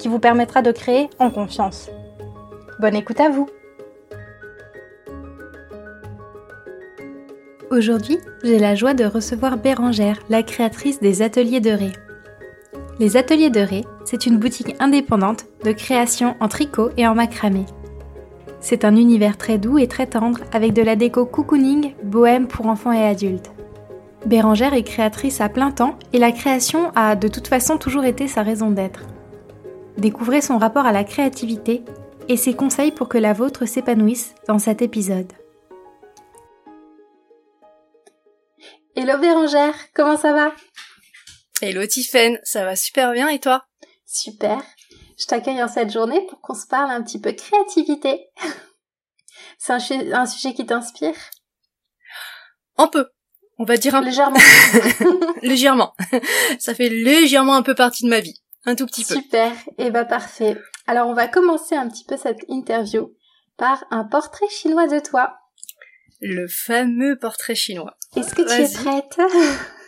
qui vous permettra de créer en confiance. Bonne écoute à vous Aujourd'hui, j'ai la joie de recevoir Bérangère, la créatrice des Ateliers de Ré. Les Ateliers de Ré, c'est une boutique indépendante de création en tricot et en macramé. C'est un univers très doux et très tendre avec de la déco cocooning, bohème pour enfants et adultes. Bérangère est créatrice à plein temps et la création a de toute façon toujours été sa raison d'être. Découvrez son rapport à la créativité et ses conseils pour que la vôtre s'épanouisse dans cet épisode. Hello Bérangère, comment ça va? Hello Tiffaine, ça va super bien et toi? Super. Je t'accueille en cette journée pour qu'on se parle un petit peu créativité. C'est un, un, sujet qui t'inspire? Un peu. On va dire un légèrement. légèrement. Ça fait légèrement un peu partie de ma vie. Un tout petit peu. Super. Et eh bah ben, parfait. Alors on va commencer un petit peu cette interview par un portrait chinois de toi. Le fameux portrait chinois. Est-ce que tu es prête?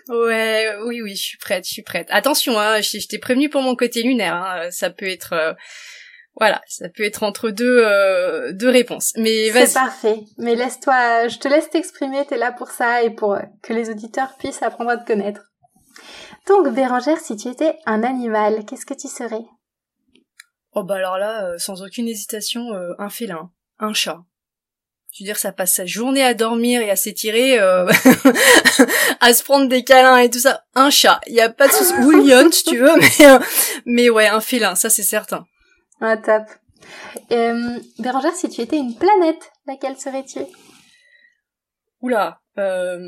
Ouais, oui, oui, je suis prête, je suis prête. Attention, hein, je, t'ai prévenu pour mon côté lunaire. Hein, ça peut être, euh, voilà, ça peut être entre deux euh, deux réponses. Mais vas-y. C'est parfait. Mais laisse-toi, je te laisse t'exprimer. T'es là pour ça et pour que les auditeurs puissent apprendre à te connaître. Donc, Bérangère, si tu étais un animal, qu'est-ce que tu serais? Oh bah alors là, euh, sans aucune hésitation, un félin, un chat. Je veux dire, ça passe sa journée à dormir et à s'étirer, euh, à se prendre des câlins et tout ça. Un chat, il y a pas de souci. Ou si tu veux, mais euh, mais ouais, un félin, ça c'est certain. Ah top. Euh, Bérangère, si tu étais une planète, laquelle serais-tu? Oula, euh,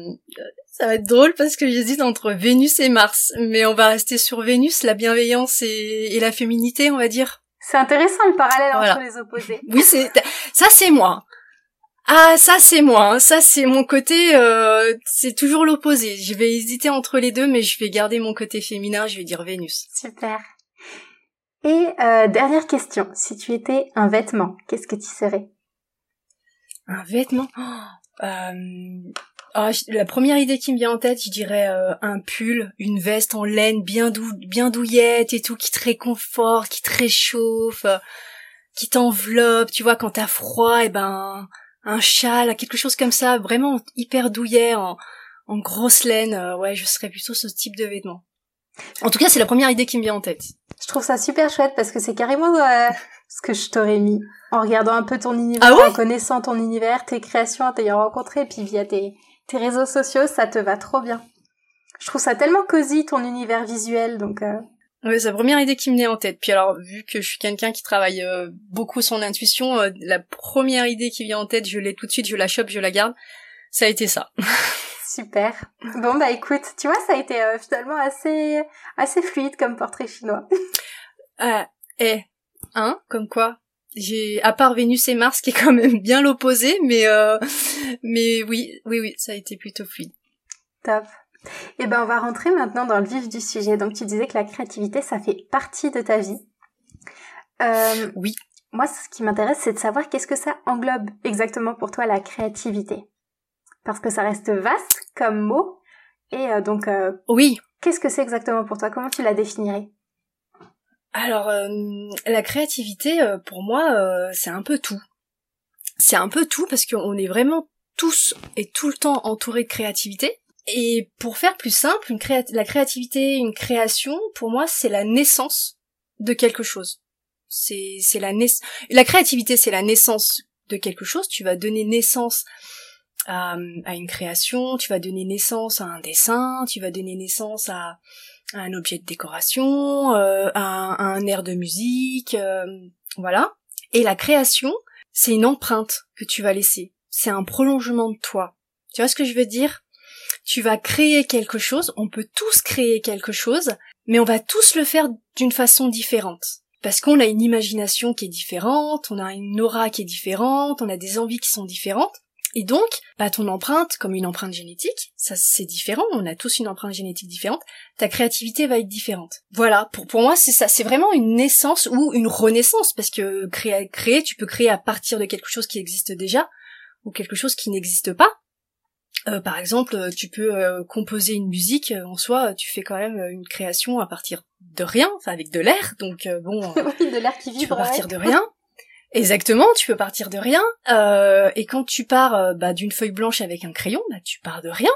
ça va être drôle parce que j'hésite entre Vénus et Mars, mais on va rester sur Vénus, la bienveillance et, et la féminité, on va dire. C'est intéressant le parallèle entre les opposés. Oui, c'est ça, c'est moi. Ah, ça c'est moi, hein. ça c'est mon côté, euh, c'est toujours l'opposé. Je vais hésiter entre les deux, mais je vais garder mon côté féminin, je vais dire Vénus. Super. Et euh, dernière question, si tu étais un vêtement, qu'est-ce que tu serais? Un vêtement? Oh, euh, oh, La première idée qui me vient en tête, je dirais un pull, une veste en laine bien, dou bien douillette et tout, qui te réconforte, qui te réchauffe, qui t'enveloppe. Tu vois, quand t'as froid, et eh ben un châle, quelque chose comme ça, vraiment hyper douillet, en, en grosse laine. Euh, ouais, je serais plutôt ce type de vêtements. En tout cas, c'est la première idée qui me vient en tête. Je trouve ça super chouette parce que c'est carrément euh, ce que je t'aurais mis en regardant un peu ton univers, ah en connaissant ton univers, tes créations, en t'ayant rencontré, puis via tes, tes réseaux sociaux, ça te va trop bien. Je trouve ça tellement cosy ton univers visuel, donc euh, Ouais, c'est la première idée qui me venait en tête. Puis alors, vu que je suis quelqu'un qui travaille euh, beaucoup son intuition, euh, la première idée qui vient en tête, je l'ai tout de suite, je la chope, je la garde. Ça a été ça. Super. Bon bah écoute, tu vois, ça a été euh, finalement assez assez fluide comme portrait chinois. ah, eh, hein, comme quoi? J'ai à part Vénus et Mars qui est quand même bien l'opposé, mais mais oui, oui, oui, ça a été plutôt fluide. Top. Eh ben, on va rentrer maintenant dans le vif du sujet. Donc, tu disais que la créativité, ça fait partie de ta vie. Euh, oui. Moi, ce qui m'intéresse, c'est de savoir qu'est-ce que ça englobe exactement pour toi la créativité. Parce que ça reste vaste comme mot. Et euh, donc, euh, oui. Qu'est-ce que c'est exactement pour toi? Comment tu la définirais? Alors, la créativité, pour moi, c'est un peu tout. C'est un peu tout parce qu'on est vraiment tous et tout le temps entourés de créativité. Et pour faire plus simple, la créativité, une création, pour moi, c'est la naissance de quelque chose. C'est, la naissance. La créativité, c'est la naissance de quelque chose. Tu vas donner naissance à, une création, tu vas donner naissance à un dessin, tu vas donner naissance à, un objet de décoration, euh, à, un air de musique, euh, voilà. Et la création, c'est une empreinte que tu vas laisser. C'est un prolongement de toi. Tu vois ce que je veux dire? Tu vas créer quelque chose, on peut tous créer quelque chose, mais on va tous le faire d'une façon différente. parce qu'on a une imagination qui est différente, on a une aura qui est différente, on a des envies qui sont différentes. Et donc, bah, ton empreinte, comme une empreinte génétique, ça c'est différent, on a tous une empreinte génétique différente, ta créativité va être différente. Voilà, pour, pour moi c'est ça, c'est vraiment une naissance ou une renaissance, parce que créer, créer, tu peux créer à partir de quelque chose qui existe déjà, ou quelque chose qui n'existe pas. Euh, par exemple, tu peux euh, composer une musique euh, en soi, tu fais quand même une création à partir de rien, enfin avec de l'air, donc bon, de l'air qui vibre. Tu peux partir de rien. Exactement, tu peux partir de rien. et quand tu pars bah, d'une feuille blanche avec un crayon, bah, tu pars de rien.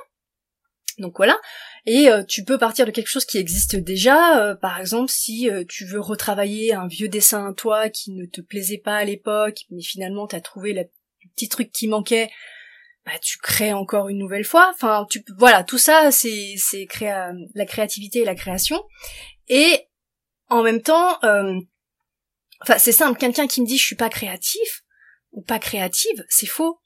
Donc voilà. Et tu peux partir de quelque chose qui existe déjà. par exemple, si tu veux retravailler un vieux dessin à toi qui ne te plaisait pas à l'époque, mais finalement t'as trouvé le petit truc qui manquait, bah, tu crées encore une nouvelle fois. Enfin, tu voilà, tout ça, c'est c'est créa la créativité et la création. Et en même temps, euh, enfin, c'est simple. Quelqu'un qui me dit je suis pas créatif ou pas créative, c'est faux.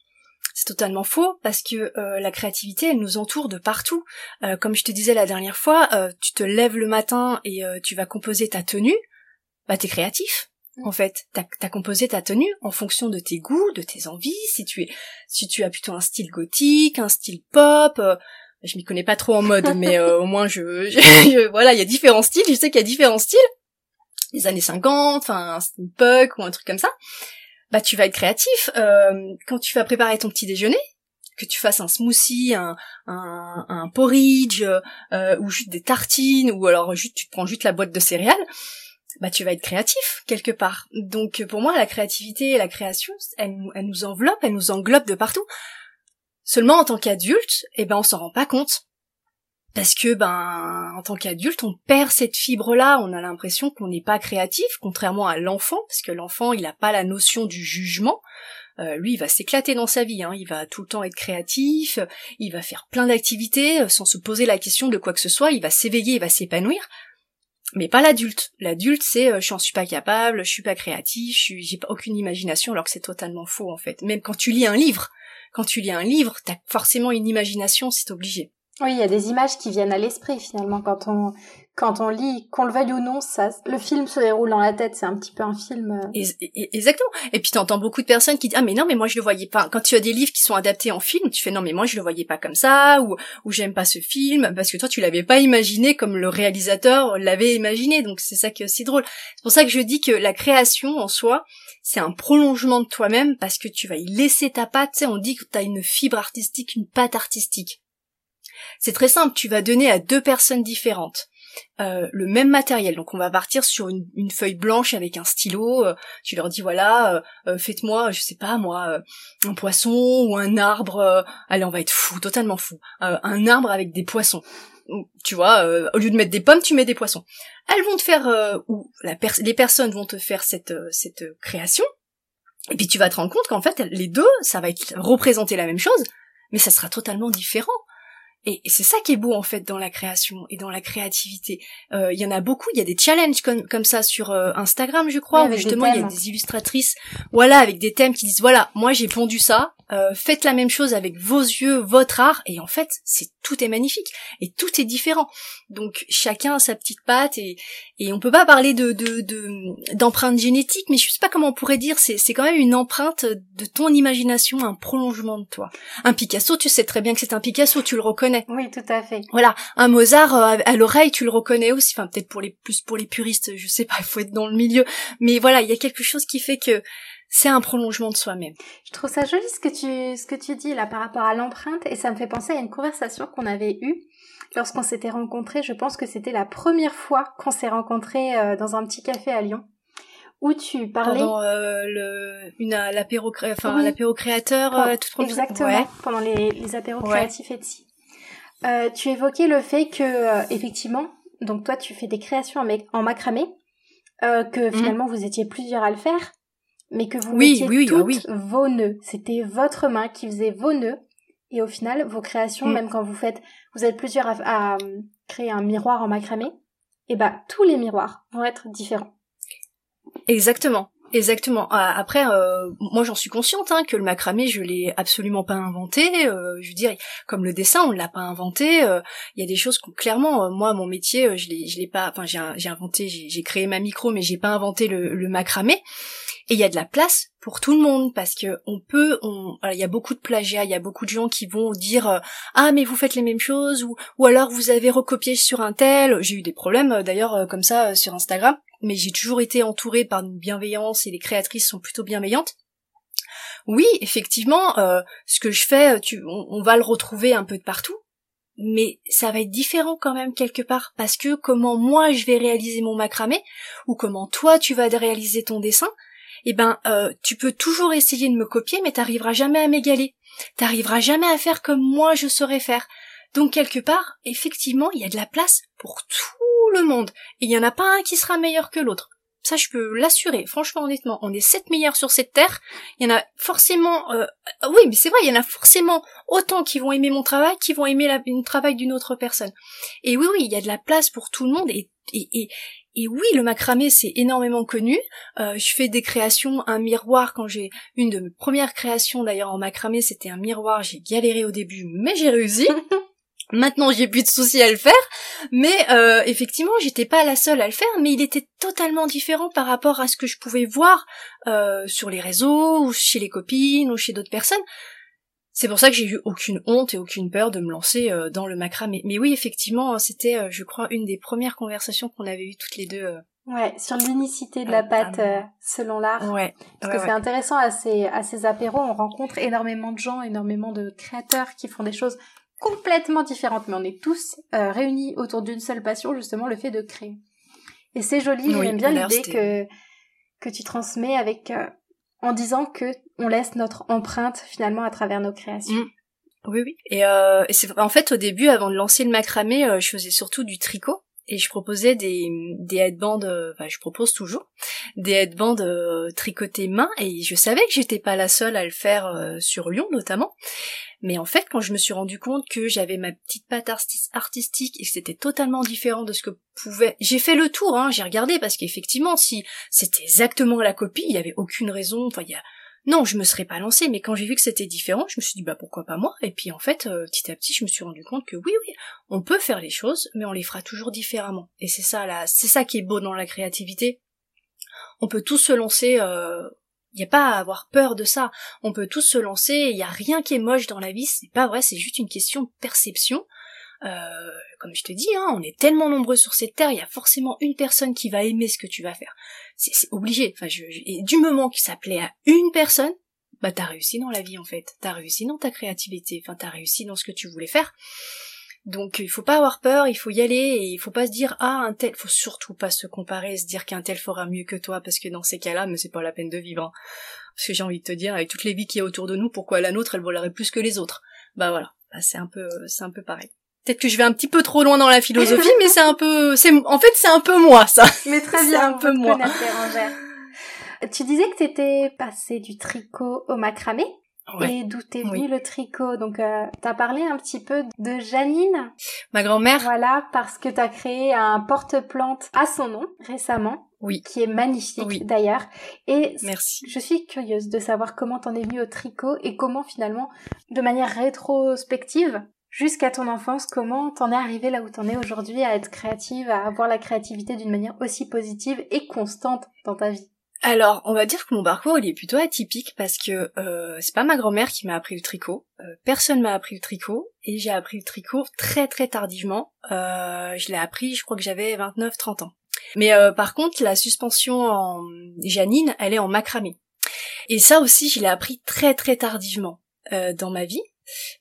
C'est totalement faux parce que euh, la créativité, elle nous entoure de partout. Euh, comme je te disais la dernière fois, tu te lèves le matin et tu vas composer ta tenue, bah t'es créatif en fait. T'as as composé ta tenue en fonction de tes goûts, de tes envies, si tu es, si tu as plutôt un style gothique, un style pop, euh, je m'y connais pas trop en mode, mais euh, au moins je, voilà, il y a différents styles, je sais qu'il y a différents styles, les années 50, enfin un style punk ou un truc comme ça, bah tu vas être créatif. Euh, quand tu vas préparer ton petit déjeuner, que tu fasses un smoothie, un, un, un porridge, ou juste des tartines, ou alors juste tu te prends juste la boîte de céréales, bah tu vas être créatif quelque part. Donc pour moi la créativité et la création, elle, elle nous enveloppe, elle nous englobe de partout. Seulement en tant qu'adulte, eh ben on s'en rend pas compte. Parce que ben en tant qu'adulte, on perd cette fibre-là, on a l'impression qu'on n'est pas créatif, contrairement à l'enfant, parce que l'enfant il n'a pas la notion du jugement. Euh, lui, il va s'éclater dans sa vie, hein. il va tout le temps être créatif, il va faire plein d'activités euh, sans se poser la question de quoi que ce soit, il va s'éveiller, il va s'épanouir mais pas l'adulte. L'adulte, c'est euh, je suis pas capable, je suis pas créatif, je j'ai pas aucune imagination, alors que c'est totalement faux en fait. Même quand tu lis un livre, quand tu lis un livre, t'as forcément une imagination, c'est obligé. Oui, il y a des images qui viennent à l'esprit finalement quand on quand on lit, qu'on le veuille ou non, ça, le film se déroule dans la tête. C'est un petit peu un film. Euh. exactement. Et puis t'entends beaucoup de personnes qui disent ah mais non mais moi je le voyais pas. Quand tu as des livres qui sont adaptés en film, tu fais non mais moi je le voyais pas comme ça ou ou j'aime pas ce film parce que toi tu l'avais pas imaginé comme le réalisateur l'avait imaginé. Donc c'est ça que c'est drôle. C'est pour ça que je dis que la création en soi c'est un prolongement de toi-même parce que tu vas y laisser ta patte. Tu sais, on dit que tu as une fibre artistique, une patte artistique. C'est très simple, tu vas donner à deux personnes différentes euh, le même matériel. Donc on va partir sur une, feuille blanche avec un stylo. Euh, tu leur dis voilà, euh, faites-moi, je sais pas moi, un poisson ou un arbre. allez, on va être fou, totalement fou. un arbre avec des poissons. Tu vois, au lieu de mettre des pommes, tu mets des poissons. Elles vont te faire, ou la les personnes vont te faire cette cette création. Et puis tu vas te rendre compte qu'en fait les deux, ça va être représenter la même chose, mais ça sera totalement différent. Et, c'est ça qui est beau en fait dans la création et dans la créativité. Euh, il y en a beaucoup, il y a des challenges comme, comme ça sur euh, Instagram, je crois, où justement il y a des illustratrices, voilà, avec des thèmes qui disent voilà, moi j'ai pondu ça, euh, faites la même chose avec vos yeux, votre art, et en fait, c'est tout est magnifique et tout est différent. Donc chacun a sa petite patte et et on peut pas parler de de d'empreinte génétique, mais je sais pas comment on pourrait dire. C'est c'est quand même une empreinte de ton imagination, un prolongement de toi. Un Picasso, tu sais très bien que c'est un Picasso, tu le reconnais. Oui, tout à fait. Voilà, un Mozart euh, à l'oreille, tu le reconnais aussi. Enfin peut-être pour les plus pour les puristes, je sais pas, il faut être dans le milieu. Mais voilà, il y a quelque chose qui fait que c'est un prolongement de soi-même. Je trouve ça joli ce que tu ce que tu dis là par rapport à l'empreinte et ça me fait penser à une conversation qu'on avait eue lorsqu'on s'était rencontrés. Je pense que c'était la première fois qu'on s'est rencontrés euh, dans un petit café à Lyon où tu parlais pendant euh, le une l'apéro enfin l'apéro créateur euh, tout exactement pendant les les apéros créatifs et tu évoquais le fait que effectivement donc toi tu fais des créations en, macramé que mhm. finalement vous étiez plusieurs à le faire mais que vous oui, mettiez ah toutes vos nœuds. C'était votre main qui faisait vos nœuds. Et au final, vos créations, mm. même quand vous faites, vous êtes plusieurs à, euh, créer un miroir en macramé, et eh bah tous les miroirs vont être différents. Exactement. Exactement. Ah, après, euh, moi j'en suis consciente hein, que le macramé, je l'ai absolument pas inventé. Euh, je veux dire, comme le dessin, on l'a pas inventé. Euh, Il y a des choses que clairement, moi, mon métier, je l'ai, je l'ai pas. Enfin, j'ai, j'ai inventé, j'ai, créé ma micro, mais j'ai pas inventé le, le macramé. Et il y a de la place pour tout le monde parce que on peut, il y a beaucoup de plagiat, il y a beaucoup de gens qui vont dire ah mais vous faites les mêmes choses ou ou alors vous avez recopié sur un tel. J'ai eu des problèmes d'ailleurs comme ça sur Instagram mais j'ai toujours été entourée par une bienveillance et les créatrices sont plutôt bienveillantes. Oui, effectivement, euh, ce que je fais, on, va le retrouver un peu de partout, mais ça va être différent quand même quelque part, parce que comment moi je vais réaliser mon macramé, ou comment toi tu vas réaliser ton dessin, eh ben, euh, tu peux toujours essayer de me copier, mais t'arriveras jamais à m'égaler. T'arriveras jamais à faire comme moi je saurais faire. Donc quelque part, effectivement, il y a de la place pour tout le monde. Et il n'y en a pas un qui sera meilleur que l'autre. Ça, je peux l'assurer. Franchement, honnêtement, on est sept milliards sur cette terre. Il y en a forcément, euh, oui, mais c'est vrai, il y en a forcément autant qui vont aimer mon travail, qui vont aimer le travail d'une autre personne. Et oui, oui, il y a de la place pour tout le monde. Et, et, et, oui, le macramé, c'est énormément connu. Euh, je fais des créations, un miroir. Quand j'ai une de mes premières créations, d'ailleurs en macramé, c'était un miroir. J'ai galéré au début, mais j'ai réussi. Maintenant, j'ai plus de soucis à le faire, mais euh, effectivement, j'étais pas la seule à le faire, mais il était totalement différent par rapport à ce que je pouvais voir euh, sur les réseaux ou chez les copines ou chez d'autres personnes. C'est pour ça que j'ai eu aucune honte et aucune peur de me lancer euh, dans le macramé. Mais oui, effectivement, c'était, euh, je crois, une des premières conversations qu'on avait eues toutes les deux. Euh. Ouais, sur l'unicité de la pâte selon l'art. Ouais. Parce que c'est intéressant à ces à ces apéros, on rencontre énormément de gens, énormément de créateurs qui font des choses complètement différentes, mais on est tous euh, réunis autour d'une seule passion, justement le fait de créer. Et c'est joli, j'aime bien l'idée que que tu transmets avec euh, en disant que on laisse notre empreinte finalement à travers nos créations. Mm. Oui, oui. Et, euh, et c'est en fait au début, avant de lancer le macramé, euh, je faisais surtout du tricot et je proposais des des headbands enfin je propose toujours des headbands euh, tricotés main et je savais que j'étais pas la seule à le faire sur Lyon notamment mais en fait, quand je me suis rendu compte que j'avais ma petite patte artistique et que c'était totalement différent de ce que pouvait, j'ai fait le tour, hein, j'ai regardé parce qu'effectivement, si c'était exactement la copie, il y avait aucune raison. Enfin, il y a, non, je me serais pas lancée. Mais quand j'ai vu que c'était différent, je me suis dit bah pourquoi pas moi? Et puis en fait, euh, petit à petit, je me suis rendu compte que oui, oui, on peut faire les choses, mais on les fera toujours différemment. Et c'est ça là, c'est ça qui est beau dans la créativité. On peut tous se lancer. Euh, il n'y a pas à avoir peur de ça. On peut tous se lancer, il n'y a rien qui est moche dans la vie, c'est pas vrai, c'est juste une question de perception. Euh, comme je te dis, hein, on est tellement nombreux sur cette terre, il y a forcément une personne qui va aimer ce que tu vas faire. C'est obligé. Enfin, je, et du moment que ça plaît à une personne, bah t'as réussi dans la vie en fait. T'as réussi dans ta créativité. Enfin, t'as réussi dans ce que tu voulais faire. Donc il faut pas avoir peur, il faut y aller et il faut pas se dire ah un tel, faut surtout pas se comparer, se dire qu'un tel fera mieux que toi parce que dans ces cas-là, mais c'est pas la peine de vivre. Hein. Parce que j'ai envie de te dire avec toutes les vies qui y a autour de nous, pourquoi la nôtre elle volerait plus que les autres Bah voilà, bah, c'est un peu c'est un peu pareil. Peut-être que je vais un petit peu trop loin dans la philosophie, mais c'est un peu c'est en fait c'est un peu moi ça. Mais très bien, un peu moi. Tu disais que t'étais passé du tricot au macramé et d'où t'es venu le tricot? Donc, euh, t'as parlé un petit peu de Janine. Ma grand-mère. Voilà, parce que t'as créé un porte-plante à son nom récemment. Oui. Qui est magnifique d'ailleurs. Et Merci. je suis curieuse de savoir comment t'en es venu au tricot et comment finalement, de manière rétrospective, jusqu'à ton enfance, comment t'en es arrivé là où t'en es aujourd'hui à être créative, à avoir la créativité d'une manière aussi positive et constante dans ta vie? Alors, on va dire que mon parcours il est plutôt atypique parce que euh, c'est pas ma grand-mère qui m'a appris le tricot. Euh, personne m'a appris le tricot et j'ai appris le tricot très très tardivement. Euh, je l'ai appris, je crois que j'avais 29-30 ans. Mais euh, par contre, la suspension en Janine, elle est en macramé. Et ça aussi, je l'ai appris très très tardivement euh, dans ma vie.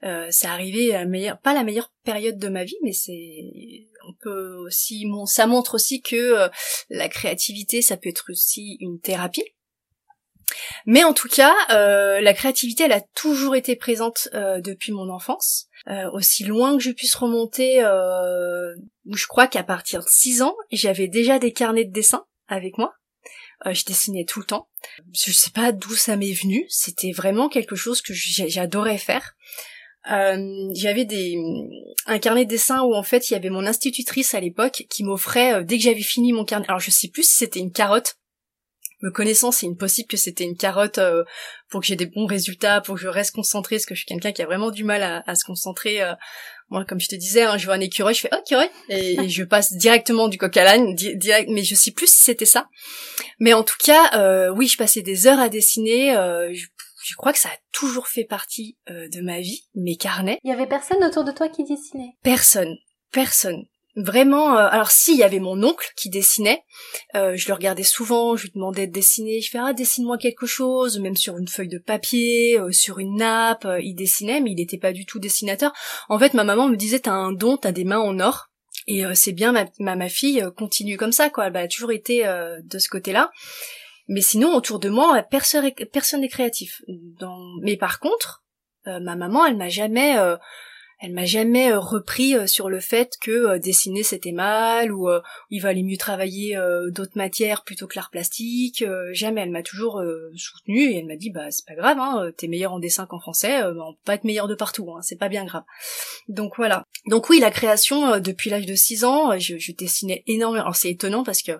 Euh, c'est arrivé à meilleure, pas la meilleure période de ma vie, mais c'est, on peut aussi, ça montre aussi que euh, la créativité, ça peut être aussi une thérapie. Mais en tout cas, euh, la créativité, elle a toujours été présente depuis mon enfance. aussi loin que je puisse remonter, je crois qu'à partir de 6 ans, j'avais déjà des carnets de dessin avec moi. Je dessinais tout le temps. Je sais pas d'où ça m'est venu. C'était vraiment quelque chose que j'adorais faire. Euh, j'avais des un carnet de dessin où en fait il y avait mon institutrice à l'époque qui m'offrait euh, dès que j'avais fini mon carnet alors je sais plus si c'était une carotte me connaissant, c'est impossible que c'était une carotte euh, pour que j'ai des bons résultats, pour que je reste concentrée, parce que je suis quelqu'un qui a vraiment du mal à, se concentrer. Euh. moi, comme je te disais, hein, je vois un écureuil, je fais oh écureuil et, je passe directement du coq à l'âne, direct. Mais je sais plus si c'était ça. Mais en tout cas, euh, oui, je passais des heures à dessiner. Je, je, crois que ça a toujours fait partie de ma vie, mes carnets. Il y avait personne autour de toi qui dessinait? Personne, personne vraiment euh, alors si il y avait mon oncle qui dessinait euh, je le regardais souvent je lui demandais de dessiner je fais ah dessine-moi quelque chose même sur une feuille de papier euh, sur une nappe il dessinait mais il n'était pas du tout dessinateur. En fait ma maman me disait t'as un don t'as des mains en or et c'est bien ma, ma, fille continue comme ça quoi. Elle a toujours été de ce côté là mais sinon autour de moi personne n'est créatif. Mais par contre ma maman elle m'a jamais elle m'a jamais euh, repris euh, sur le fait que euh, dessiner c'était mal ou il valait mieux travailler d'autres matières plutôt que l'art plastique. jamais, elle m'a toujours soutenue et elle m'a dit bah c'est pas grave, hein, t'es meilleur en dessin qu'en français, bah, on peut pas être meilleur de partout, hein, c'est pas bien grave. Donc voilà. Donc oui, la création depuis l'âge de 6 ans, je, je dessinais énormément. Alors c'est étonnant parce que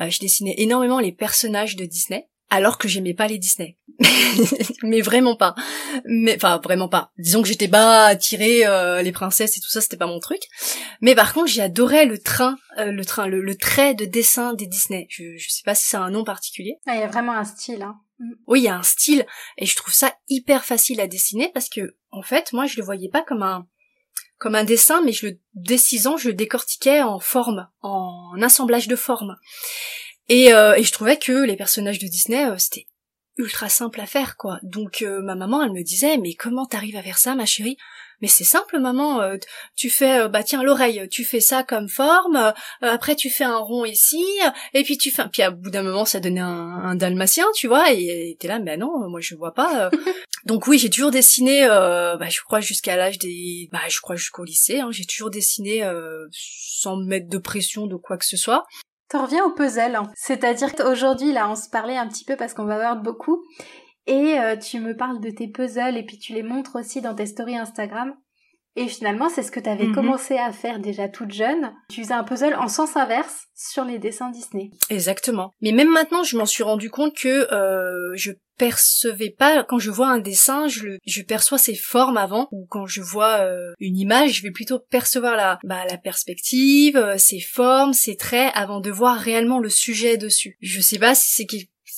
je dessinais énormément les personnages de Disney alors que j'aimais pas les Disney. mais vraiment pas. Mais enfin vraiment pas. Disons que j'étais pas attirée euh, les princesses et tout ça, c'était pas mon truc. Mais par contre, j'adorais le train, euh, le train, le, trait de dessin des Disney. Je, je sais pas si c'est un nom particulier. Ah, il y a vraiment un style, hein. Mm. Oui, il y a un style et je trouve ça hyper facile à dessiner parce que en fait, moi, je le voyais pas comme un comme un dessin, mais je le décisant, je le décortiquais en forme, en assemblage de formes. Et, euh, et je trouvais que les personnages de Disney, euh, c'était ultra simple à faire, quoi. Donc euh, ma maman, elle me disait, mais comment t'arrives à faire ça, ma chérie? Mais c'est simple, maman. tu fais, bah tiens, l'oreille, tu fais ça comme forme. après, tu fais un rond ici, et puis tu fais. Puis à bout d'un moment, ça donnait un, un dalmatien, tu vois. Et t'es là, mais non, moi je vois pas. Donc oui, j'ai toujours dessiné. bah, je crois jusqu'à l'âge des. Bah, je crois jusqu'au lycée. Hein, j'ai toujours dessiné sans mettre de pression de quoi que ce soit. T'en reviens au puzzle. Hein. C'est-à-dire qu'aujourd'hui, là, on se parlait un petit peu parce qu'on va voir beaucoup. Et euh, tu me parles de tes puzzles et puis tu les montres aussi dans tes stories Instagram. Et finalement, c'est ce que tu avais mhm. commencé à faire déjà toute jeune. Tu faisais un puzzle en sens inverse sur les dessins Disney. Exactement. Mais même maintenant, je m'en suis rendu compte que euh, je percevais pas quand je vois un dessin, je, je perçois ses formes avant ou quand je vois euh, une image, je vais plutôt percevoir la bah, la perspective, euh, ses formes, ses traits avant de voir réellement le sujet dessus. Je sais pas si c'est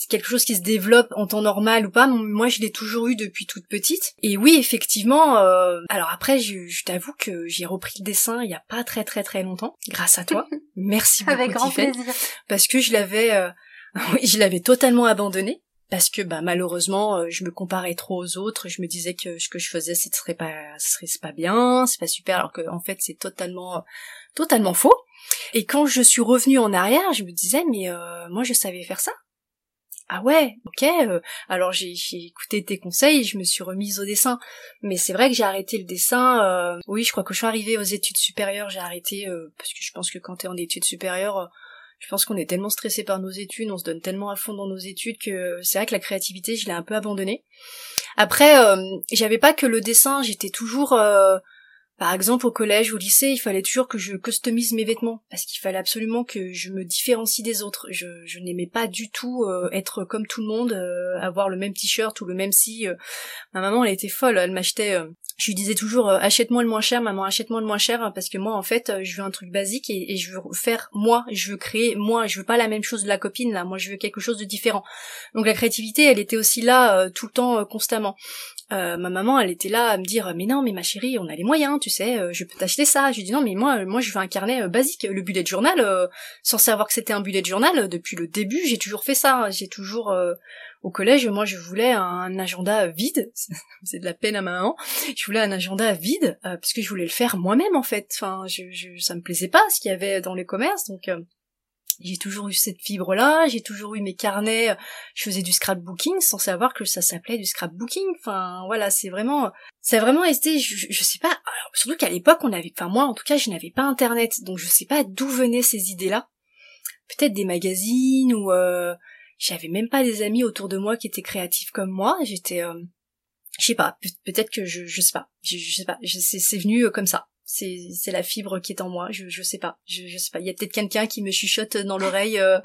quelque chose qui se développe en temps normal ou pas. Moi, je l'ai toujours eu depuis toute petite. Et oui, effectivement. Euh... Alors après, je, je t'avoue que j'ai repris le dessin il y a pas très très très longtemps, grâce à toi. Merci beaucoup. Avec grand plaisir. Parce que je l'avais, euh... oui, je l'avais totalement abandonné. Parce que bah malheureusement euh, je me comparais trop aux autres, je me disais que ce que je faisais ce serait pas ce serait pas bien, c'est pas super alors que en fait c'est totalement totalement faux. Et quand je suis revenue en arrière, je me disais mais euh, moi je savais faire ça ah ouais, ok. Euh, alors j'ai écouté tes conseils, je me suis remise au dessin. Mais c'est vrai que j'ai arrêté le dessin. Euh, oui, je crois que je suis arrivée aux études supérieures, j'ai arrêté euh, parce que je pense que quand t'es en études supérieures, je pense qu'on est tellement stressé par nos études, on se donne tellement à fond dans nos études que c'est vrai que la créativité, je l'ai un peu abandonnée. Après, j'avais pas que le dessin, j'étais toujours par exemple, au collège ou au lycée, il fallait toujours que je customise mes vêtements, parce qu'il fallait absolument que je me différencie des autres. Je, n'aimais pas du tout euh, être comme tout le monde, euh, avoir le même t-shirt ou le même si. Euh. Ma maman, elle était folle, elle m'achetait... je lui disais toujours achète-moi le moins cher, maman, achète-moi le moins cher, hein, parce que moi, en fait, je veux un truc basique et, et, je veux faire moi, je veux créer moi, je veux pas la même chose de la copine là, moi je veux quelque chose de différent. Donc la créativité, elle était aussi là tout le temps, constamment. Euh, ma maman, elle était là à me dire mais non, mais ma chérie, on a les moyens, tu sais, euh, je peux t'acheter ça. Je lui dis non, mais moi, moi, je veux un carnet euh, basique, le bullet journal, sans savoir que c'était un bullet journal. Depuis le début, j'ai toujours fait ça. J'ai toujours au collège, moi, je voulais un agenda vide. C'est de la peine à ma maman. Je voulais un agenda vide parce que je voulais le faire moi-même en fait. Enfin, je, je, ça me plaisait pas ce qu'il y avait dans les commerces, donc j'ai toujours eu cette fibre-là, j'ai toujours eu mes carnets, je faisais du scrapbooking sans savoir que ça s'appelait du scrapbooking. Enfin, voilà, c'est vraiment, ça a vraiment été, je, sais pas, surtout qu'à l'époque on avait, enfin moi en tout cas je n'avais pas internet, donc je sais pas d'où venaient ces idées-là. Peut-être des magazines ou euh, j'avais même pas des amis autour de moi qui étaient créatifs comme moi. J'étais, euh, je sais pas, peut-être que je, je sais pas, je, je sais pas, c'est venu euh, comme ça. C'est c'est la fibre qui est en moi. Je je sais pas, je je sais pas. Il y a peut-être quelqu'un qui me chuchote dans l'oreille euh,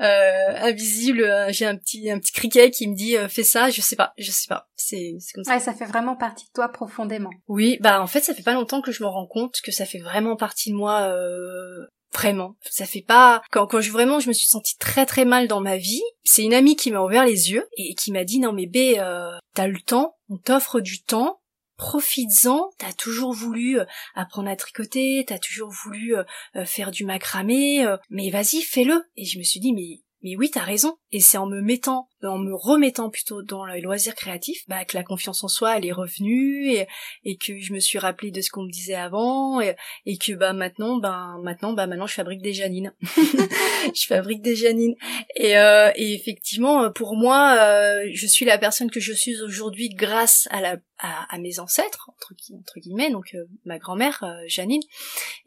euh, invisible. J'ai un petit un petit criquet qui me dit fais ça. Je sais pas, je sais pas. C'est c'est comme ça. Ouais, ça fait vraiment partie de toi profondément. Oui, bah en fait ça fait pas longtemps que je me rends compte que ça fait vraiment partie de moi. Euh, Vraiment, ça fait pas quand quand je vraiment je me suis sentie très très mal dans ma vie. C'est une amie qui m'a ouvert les yeux et qui m'a dit non mais B, euh, t'as le temps, on t'offre du temps, profites-en. T'as toujours voulu euh, apprendre à tricoter, t'as toujours voulu euh, faire du macramé, mais vas-y fais-le. Et je me suis dit mais mais oui, t'as raison. Et c'est en me mettant, en me remettant plutôt dans les loisirs créatifs, bah, que la confiance en soi, elle est revenue et, et que je me suis rappelé de ce qu'on me disait avant et, et que bah maintenant, bah maintenant, bah maintenant, je fabrique des janines. je fabrique des janines. Et, euh, et effectivement, pour moi, euh, je suis la personne que je suis aujourd'hui grâce à la à, mes ancêtres entre, entre guillemets, donc euh, ma grand-mère Janine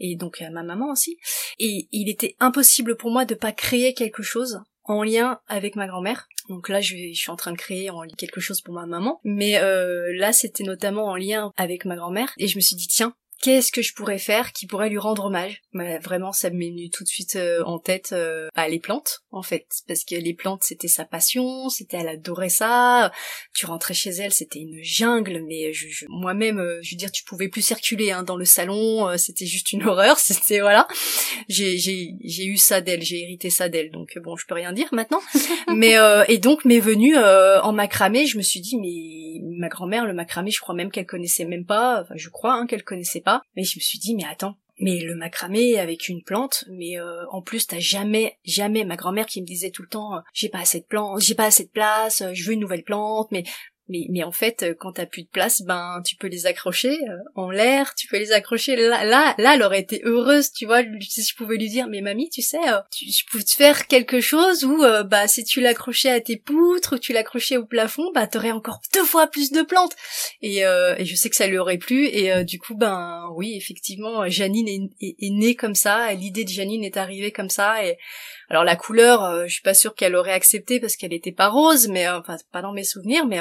et donc ma maman aussi. Et il était impossible pour moi de pas créer quelque chose en lien avec ma grand-mère. Donc là, je, suis en train de créer quelque chose pour ma maman. Mais euh, là, c'était notamment en lien avec ma grand-mère. Et je me suis dit, tiens, qu'est-ce que je pourrais faire qui pourrait lui rendre hommage? Bah, Vraiment, ça m'est venu tout de suite euh, en tête euh, bah, les plantes, en fait, parce que les plantes, c'était sa passion, c'était elle adorait ça. Tu rentrais chez elle, c'était une jungle, mais je, moi-même, euh, je veux dire, tu pouvais plus circuler hein, dans le salon, euh, c'était juste une horreur, c'était voilà. J'ai j'ai eu ça d'elle, j'ai hérité ça d'elle, donc bon, je peux rien dire maintenant. mais et donc m'est venu en macramé, je me suis dit mais ma grand-mère le macramé, je crois même qu'elle connaissait même pas, enfin je crois hein, qu'elle connaissait mais je me suis dit, mais attends, mais le macramé avec une plante, mais euh, en plus t'as jamais, jamais ma grand-mère qui me disait tout le temps, euh, j'ai pas assez de plantes, j'ai pas assez de place, euh, je veux une nouvelle plante, mais mais, mais en fait, euh, quand t'as plus de place, ben tu peux les accrocher euh, en l'air, tu peux les accrocher là, là, là, elle aurait été heureuse, tu vois, si je pouvais lui dire, mais mamie, tu sais, euh, tu, je peux te faire quelque chose où, bah, si tu l'accrochais à tes poutres, ou tu l'accrochais au plafond, bah, t'aurais encore deux fois plus de plantes. Et, et je sais que ça lui aurait plu, et du coup, ben, oui, effectivement, Janine est, est, née comme ça, l'idée de Janine est arrivée comme ça, et alors la couleur, je suis pas sûre qu'elle aurait accepté parce qu'elle était pas rose, mais enfin, pas dans mes souvenirs, mais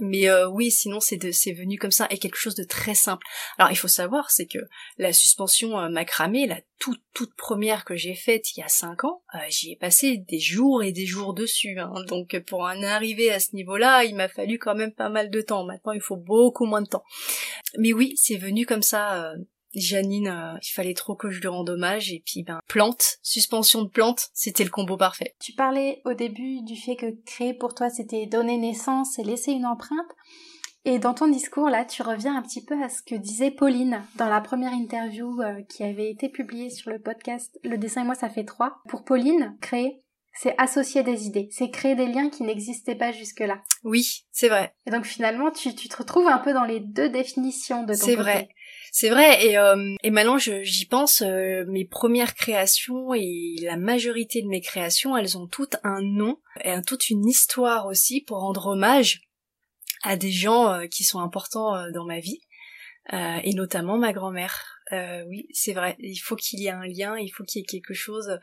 mais euh, oui, sinon c'est c'est venu comme ça et quelque chose de très simple. Alors il faut savoir, c'est que la suspension euh, macramé, la toute toute première que j'ai faite il y a cinq ans, euh, j'y ai passé des jours et des jours dessus. Hein. Donc pour en arriver à ce niveau-là, il m'a fallu quand même pas mal de temps. Maintenant, il faut beaucoup moins de temps. Mais oui, c'est venu comme ça Janine, euh, il fallait trop que je lui rende hommage et puis ben plante, suspension de plante, c'était le combo parfait. Tu parlais au début du fait que créer pour toi c'était donner naissance et laisser une empreinte. Et dans ton discours là, tu reviens un petit peu à ce que disait Pauline dans la première interview euh, qui avait été publiée sur le podcast Le dessin et moi ça fait trois. Pour Pauline, créer c'est associer des idées, c'est créer des liens qui n'existaient pas jusque-là. Oui, c'est vrai. Et donc finalement, tu, tu te retrouves un peu dans les deux définitions de ton C'est vrai. C'est vrai, et, euh, et maintenant j'y pense, euh, mes premières créations et la majorité de mes créations, elles ont toutes un nom et toute une histoire aussi pour rendre hommage à des gens euh, qui sont importants dans ma vie, et notamment ma grand-mère. oui, c'est vrai, il faut qu'il y ait un lien, il faut qu'il y ait quelque chose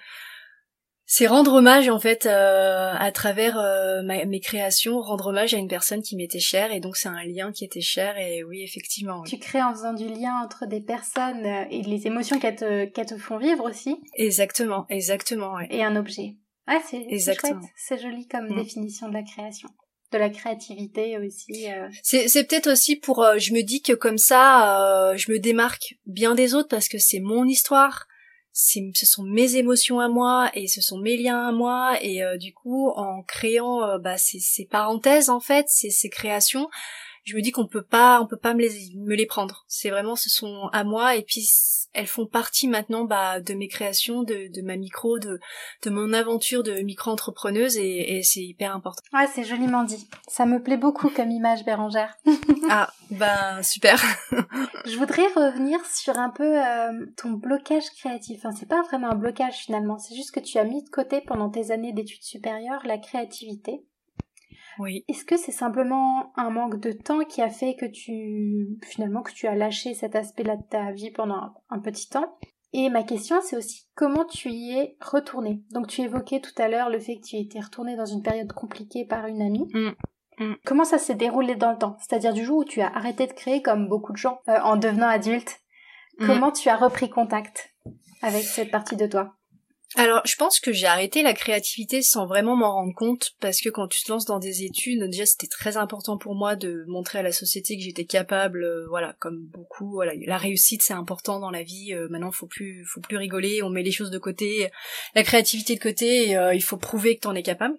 c'est rendre hommage en fait euh, à travers euh, mes créations, rendre hommage à une personne qui m'était chère et donc c'est un lien qui était cher et oui effectivement. Tu crées en faisant du lien entre des personnes euh, et les émotions qu'elles te, te font vivre aussi. Exactement, exactement. Et un objet. Ouais, c'est chouette, c'est joli comme mm. définition de la création de la créativité aussi. C'est peut-être aussi pour, je me dis que comme ça, je me démarque bien des autres parce que c'est mon histoire, ce sont mes émotions à moi et ce sont mes liens à moi et euh, du coup en créant euh, bah, ces, ces, parenthèses en fait ces, ces créations je me dis qu'on peut pas on peut pas me les me les prendre. C'est vraiment ce sont à moi et puis elles font partie maintenant bah, de mes créations de, de ma micro de de mon aventure de micro entrepreneuse et, et c'est hyper important. Ouais c'est joliment dit. Ça me plaît beaucoup comme image Bérangère. Ah ben super. Je voudrais revenir sur un peu euh, ton blocage créatif. Enfin c'est pas vraiment un blocage finalement. C'est juste que tu as mis de côté pendant tes années d'études supérieures la créativité oui. Est-ce que c'est simplement un manque de temps qui a fait que tu finalement que tu as lâché cet aspect-là de ta vie pendant un, petit temps? Et ma question c'est aussi comment tu y es retourné? Donc tu évoquais tout à l'heure le fait que tu étais retourné dans une période compliquée par une amie. Mm, mm. Comment ça s'est déroulé dans le temps? C'est-à-dire du jour où tu as arrêté de créer comme beaucoup de gens euh, en devenant adulte Mm. Comment tu as repris contact avec cette partie de toi? Alors, je pense que j'ai arrêté la créativité sans vraiment m'en rendre compte, parce que quand tu te lances dans des études, déjà c'était très important pour moi de montrer à la société que j'étais capable, euh, voilà, comme beaucoup, la réussite c'est important dans la vie. Euh, maintenant, faut plus, faut plus rigoler, on met les choses de côté, la créativité de côté, euh, il faut prouver que t'en es capable.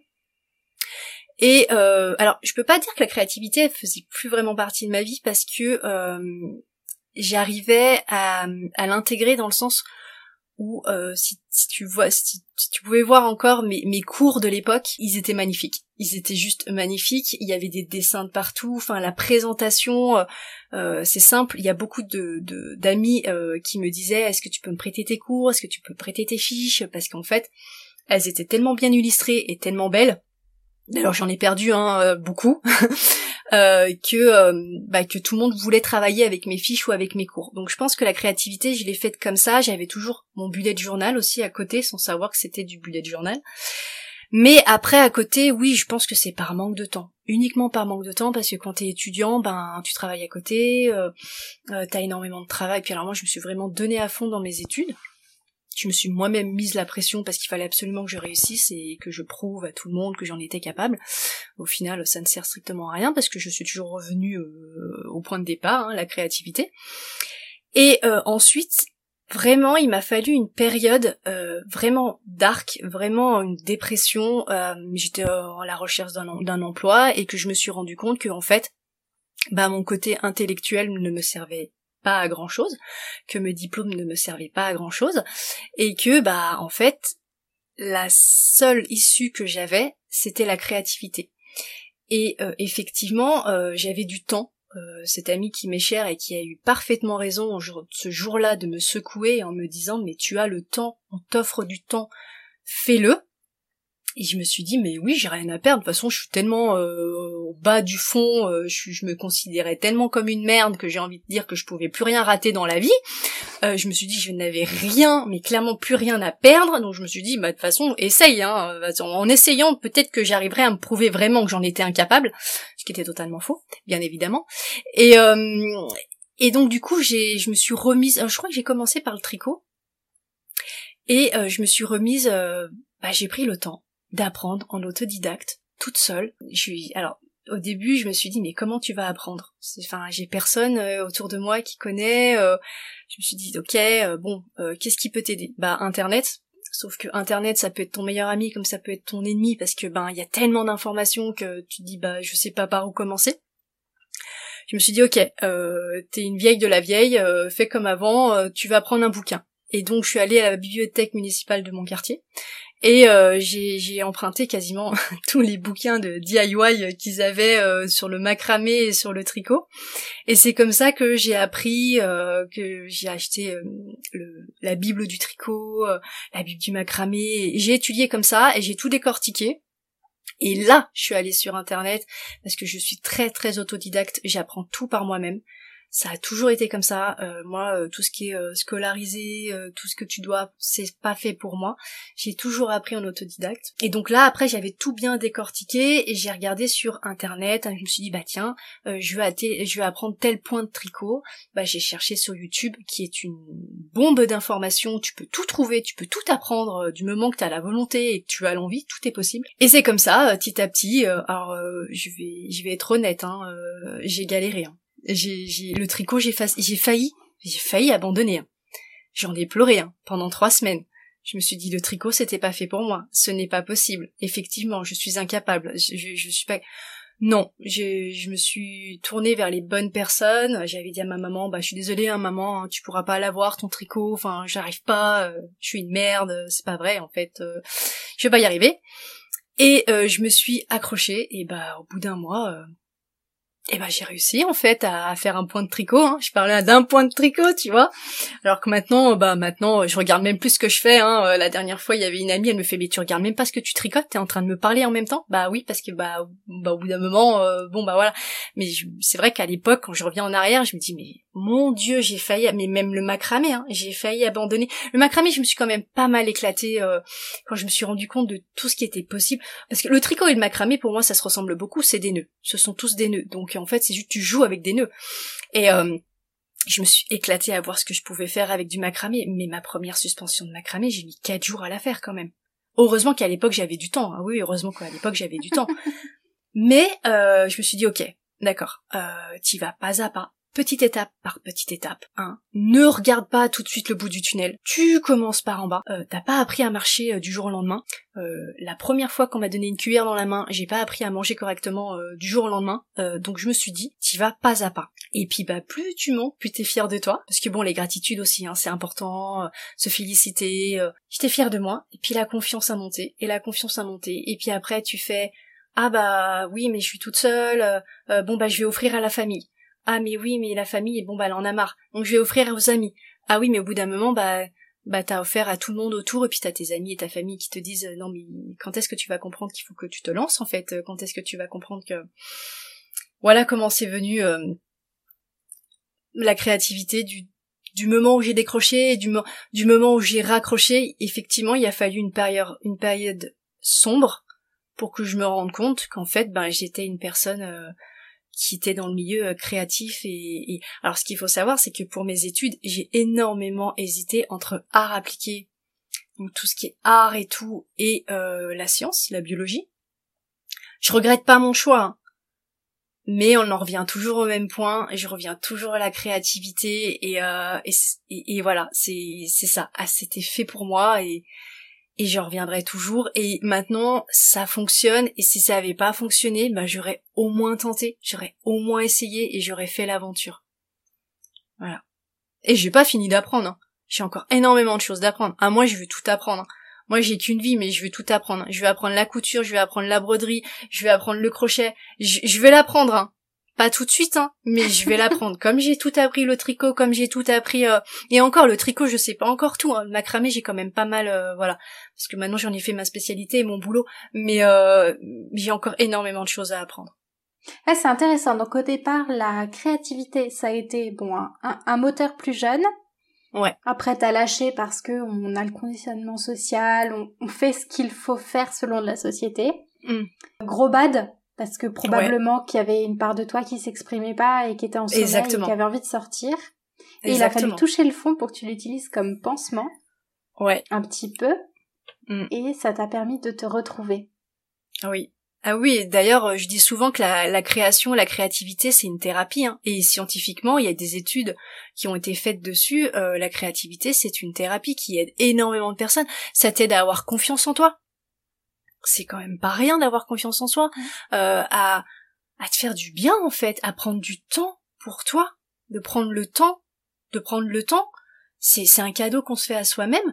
Et alors, je peux pas dire que la créativité elle faisait plus vraiment partie de ma vie parce que j'arrivais à l'intégrer dans le sens où euh, si, tu vois si, tu pouvais voir encore mes, cours de l'époque ils étaient magnifiques. Ils étaient juste magnifiques. Il y avait des dessins de partout. Enfin la présentation euh, euh, c'est simple. Il y a beaucoup de d'amis qui me disaient est-ce que tu peux me prêter tes cours? Est-ce que tu peux prêter tes fiches? Parce qu'en fait elles étaient tellement bien illustrées et tellement belles. Alors j'en ai perdu hein, beaucoup Euh, que euh, bah, que tout le monde voulait travailler avec mes fiches ou avec mes cours. Donc je pense que la créativité, je l'ai faite comme ça. J'avais toujours mon bullet journal aussi à côté, sans savoir que c'était du bullet journal. Mais après, à côté, oui, je pense que c'est par manque de temps. Uniquement par manque de temps, parce que quand t'es étudiant, ben tu travailles à côté, euh, euh, t'as énormément de travail. Puis alors moi, je me suis vraiment donné à fond dans mes études je me suis moi-même mise la pression parce qu'il fallait absolument que je réussisse et que je prouve à tout le monde que j'en étais capable. Au final, ça ne sert strictement à rien parce que je suis toujours revenue euh, au point de départ, hein, la créativité. Et euh, ensuite, vraiment, il m'a fallu une période euh, vraiment dark, vraiment une dépression. J'étais à la recherche d'un emploi et que je me suis rendu compte que en fait, bah mon côté intellectuel ne me servait à grand chose, que mes diplômes ne me servaient pas à grand chose, et que bah en fait la seule issue que j'avais c'était la créativité. Et euh, effectivement euh, j'avais du temps. Euh, cet ami qui m'est cher et qui a eu parfaitement raison ce jour-là de me secouer en me disant mais tu as le temps, on t'offre du temps, fais-le. Et je me suis dit, mais oui, j'ai rien à perdre. De toute façon, je suis tellement euh, au bas du fond, euh, je, je, me considérais tellement comme une merde que j'ai envie de dire que je pouvais plus rien rater dans la vie. Euh, je me suis dit, je n'avais rien, mais clairement plus rien à perdre. Donc je me suis dit, bah de toute façon, essaye. Hein. En essayant, peut-être que j'arriverai à me prouver vraiment que j'en étais incapable, ce qui était totalement faux, bien évidemment. Et et donc du coup, j'ai, je me suis remise. je crois que j'ai commencé par le tricot. Et je me suis remise. bah, j'ai pris le temps d'apprendre en autodidacte, toute seule. Je suis, alors, au début, je me suis dit, mais comment tu vas apprendre? Enfin, j'ai personne euh, autour de moi qui connaît. Euh, je me suis dit, ok, euh, bon, qu'est-ce qui peut t'aider? Bah, Internet. Sauf que Internet, ça peut être ton meilleur ami comme ça peut être ton ennemi parce que ben il y a tellement d'informations que tu te dis bah je sais pas par où commencer. Je me suis dit ok, euh, t'es une vieille de la vieille, fais comme avant, tu vas prendre un bouquin. Et donc je suis allée à la bibliothèque municipale de mon quartier et euh, j'ai emprunté quasiment tous les bouquins de DIY qu'ils avaient euh, sur le macramé et sur le tricot. Et c'est comme ça que j'ai appris, euh, que j'ai acheté le, la Bible du tricot, la Bible du macramé. J'ai étudié comme ça et j'ai tout décortiqué. Et là, je suis allée sur Internet parce que je suis très très autodidacte. J'apprends tout par moi-même ça a toujours été comme ça. Euh, moi, euh, tout ce qui est euh, scolarisé, tout ce que tu dois, c'est pas fait pour moi. J'ai toujours appris en autodidacte. Et donc là, après, j'avais tout bien décortiqué et j'ai regardé sur internet. je me suis dit, bah tiens, je vais je vais apprendre tel point de tricot. Bah j'ai cherché sur YouTube, qui est une bombe d'informations. Tu peux tout trouver, tu peux tout apprendre du moment que tu as la volonté et que tu as l'envie, tout est possible. Et c'est comme ça, petit à petit. alors, je vais, je vais être honnête, hein, j'ai galéré. Hein j'ai, le tricot, j'ai, failli, j'ai failli abandonner. Hein. J'en ai pleuré hein, pendant trois semaines. Je me suis dit le tricot c'était pas fait pour moi, ce n'est pas possible. Effectivement, je suis incapable. Je, je, suis pas. Non, je, je, me suis tournée vers les bonnes personnes. J'avais dit à ma maman, bah je suis désolée, hein, maman, hein, tu pourras pas l'avoir ton tricot. Enfin, j'arrive pas. Euh, je suis une merde. C'est pas vrai en fait. Euh, je vais pas y arriver. Et euh, je me suis accrochée. Et bah au bout d'un mois, et eh ben j'ai réussi en fait à, faire un point de tricot. Hein. Je parlais d'un point de tricot, tu vois. Alors que maintenant, bah maintenant, je regarde même plus ce que je fais. Hein. Euh, la dernière fois, il y avait une amie, elle me fait mais tu regardes même pas ce que tu tricotes, t'es en train de me parler en même temps? Bah oui, parce que bah, bah au bout d'un moment, euh, bon bah voilà. Mais c'est vrai qu'à l'époque, quand je reviens en arrière, je me dis mais mon Dieu, j'ai failli, mais même le macramé, hein, j'ai failli abandonner. Le macramé, je me suis quand même pas mal éclatée euh, quand je me suis rendu compte de tout ce qui était possible. Parce que le tricot et le macramé, pour moi, ça se ressemble beaucoup. C'est des nœuds. Ce sont tous des nœuds. Donc en fait, c'est juste tu joues avec des nœuds. Et euh, je me suis éclatée à voir ce que je pouvais faire avec du macramé, mais ma première suspension de macramé, j'ai mis quatre jours à la faire quand même. Heureusement qu'à l'époque j'avais du temps. Ah oui, heureusement qu'à l'époque j'avais du temps. Mais euh, je me suis dit ok, d'accord, euh, t'y vas pas à pas, petite étape par petite étape. Hein. Ne regarde pas tout de suite le bout du tunnel. Tu commences par en bas. Euh, T'as pas appris à marcher euh, du jour au lendemain. Euh, la première fois qu'on m'a donné une cuillère dans la main, j'ai pas appris à manger correctement euh, du jour au lendemain. Donc je me suis dit, t'y vas pas à pas. Et puis bah plus tu montes, plus t'es fier de toi. Parce que bon, les gratitudes aussi, hein, c'est important. Se féliciter. J'étais fière de moi. Et puis la confiance a monté. Et la confiance a monté. Et puis après tu fais ah bah oui mais je suis toute seule. bon bah je vais offrir à la famille. Ah mais oui, mais la famille, bon bah elle en a marre. Donc je vais offrir aux amis. Ah oui, mais au bout d'un moment, bah bah t'as offert à tout le monde autour et puis t'as tes amis et ta famille qui te disent non mais quand est-ce que tu vas comprendre qu'il faut que tu te lances en fait? Quand est-ce que tu vas comprendre que voilà comment c'est venu euh, la créativité du du moment où j'ai décroché du moment où j'ai raccroché, effectivement, il a fallu une période, une période sombre pour que je me rende compte qu'en fait, ben, j'étais une personne euh, qui était dans le milieu euh, créatif et, alors ce qu'il faut savoir c'est que pour mes études j'ai énormément hésité entre art appliqué donc tout ce qui est art et tout et euh, la science la biologie je regrette pas mon choix hein. mais on en revient toujours au même point et je reviens toujours à la créativité et euh, et, et, voilà c'est c'est ça ah, c'était fait pour moi et et je reviendrai toujours. Et maintenant ça fonctionne. Et si ça avait pas fonctionné ben j'aurais au moins tenté j'aurais au moins essayé et j'aurais fait l'aventure. Voilà. Et j'ai pas fini d'apprendre hein. j'ai encore énormément de choses d'apprendre. Ah moi je veux tout apprendre moi j'ai qu'une vie mais je veux tout apprendre. Je veux apprendre la couture je veux apprendre la broderie je veux apprendre le crochet. Je, je vais l'apprendre hein. Pas tout de suite, hein, mais je vais l'apprendre. comme j'ai tout appris le tricot, comme j'ai tout appris, euh, et encore le tricot, je sais pas encore tout. Hein. Le macramé, j'ai quand même pas mal, euh, voilà, parce que maintenant j'en ai fait ma spécialité et mon boulot, mais euh, j'ai encore énormément de choses à apprendre. Ah, c'est intéressant. Donc au départ, la créativité, ça a été bon un, moteur plus jeune. Ouais. Après, t'as lâché parce que on a le conditionnement social, on, fait ce qu'il faut faire selon la société. Mm. Gros bad, parce que probablement qu'il y avait une part de toi qui s'exprimait pas et qui était en sommeil et qui avait envie de sortir. Et il a fallu toucher le fond pour que tu l'utilises comme pansement. Ouais. Un petit peu. Mm. Et ça t'a permis de te retrouver. Oui. Ah oui, d'ailleurs, euh, je dis souvent que la, création, la créativité, c'est une thérapie. Hein. Et scientifiquement, il y a des études qui ont été faites dessus. Euh, la créativité, c'est une thérapie qui aide énormément de personnes. Ça t'aide à avoir confiance en toi c'est quand même pas rien d'avoir confiance en soi, euh, à, à te faire du bien en fait, à prendre du temps pour toi, de prendre le temps, de prendre le temps. C'est c'est un cadeau qu'on se fait à soi-même.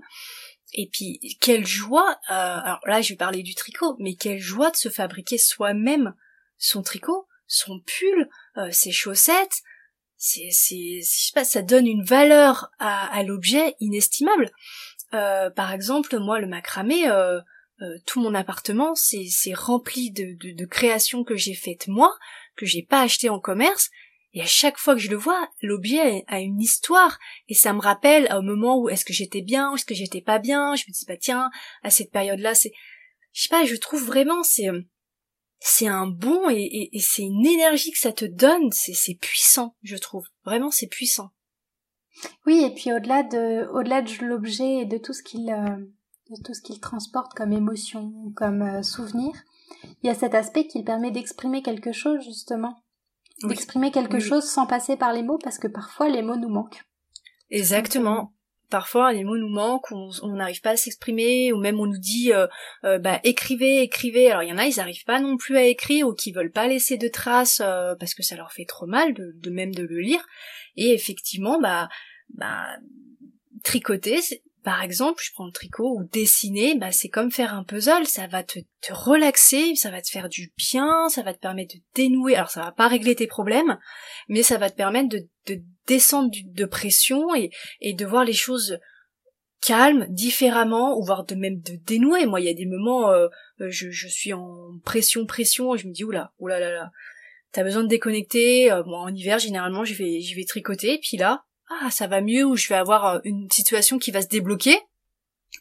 Et puis quelle joie. Euh, alors là, je vais parler du tricot, mais quelle joie de se fabriquer soi-même son tricot, son pull, euh, ses chaussettes. C'est c'est je sais pas, ça donne une valeur à, à l'objet inestimable. Euh, par exemple, moi, le macramé, euh, tout mon appartement, c'est rempli de, de, de créations que j'ai faites moi, que j'ai pas acheté en commerce, et à chaque fois que je le vois, l'objet a une histoire, et ça me rappelle au moment où est-ce que j'étais bien, ou est-ce que j'étais pas bien, je me dis bah tiens, à cette période-là, c'est, je sais pas, je trouve vraiment c'est c'est un bon et, et, c'est une énergie que ça te donne, c'est puissant, je trouve, vraiment c'est puissant. Oui, et puis au-delà de au-delà de l'objet et de tout ce qu'il euh, tout ce qu'il transporte comme émotion, comme euh, souvenir, il y a cet aspect qui permet d'exprimer quelque chose justement. D'exprimer quelque chose sans passer par les mots parce que parfois les mots nous manquent. Exactement. Parfois les mots nous manquent, on n'arrive pas à s'exprimer, ou même on nous dit euh, euh, bah écrivez, écrivez. Alors il y en a, ils n'arrivent pas non plus à écrire ou qui veulent pas laisser de traces parce que ça leur fait trop mal de, de même de le lire. Et effectivement, bah bah tricoter, par exemple, je prends le tricot ou dessiner, bah c'est comme faire un puzzle, ça va te, te, relaxer, ça va te faire du bien, ça va te permettre de dénouer. Alors ça va pas régler tes problèmes, mais ça va te permettre de, de descendre de pression et, de voir les choses calmes, différemment, ou voire de même de dénouer. Moi, il y a des moments, euh, euh, je, suis en pression, pression, je me dis oula, oula t'as besoin de déconnecter. Euh, moi, en hiver, généralement, je vais, je vais tricoter, et puis là, ah ça va mieux ou je vais avoir euh, une situation qui va se débloquer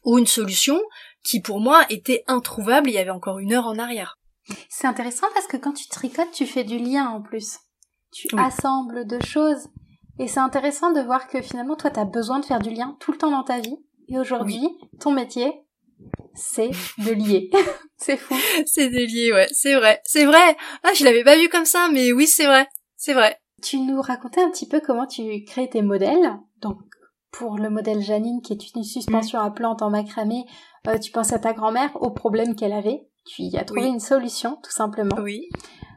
ou une solution qui pour moi était introuvable il y avait encore une heure en arrière. C'est intéressant parce que quand tu tricotes, tu fais du lien en plus. Tu assembles deux choses Et c'est intéressant de voir que finalement, toi, tu as besoin de faire du lien tout le temps dans ta vie. Et aujourd'hui, ton métier, c'est de lier. c'est fou. C'est de lier, ouais. C'est vrai. C'est vrai. Ah, je l'avais pas vu comme ça, mais oui, c'est vrai. C'est vrai. Tu nous racontais un petit peu comment tu crées tes modèles. Donc, pour le modèle Janine, qui est une suspension à plantes en macramé, euh, tu penses à ta grand-mère, au problème qu'elle avait. Tu y as trouvé une solution, tout simplement. Oui.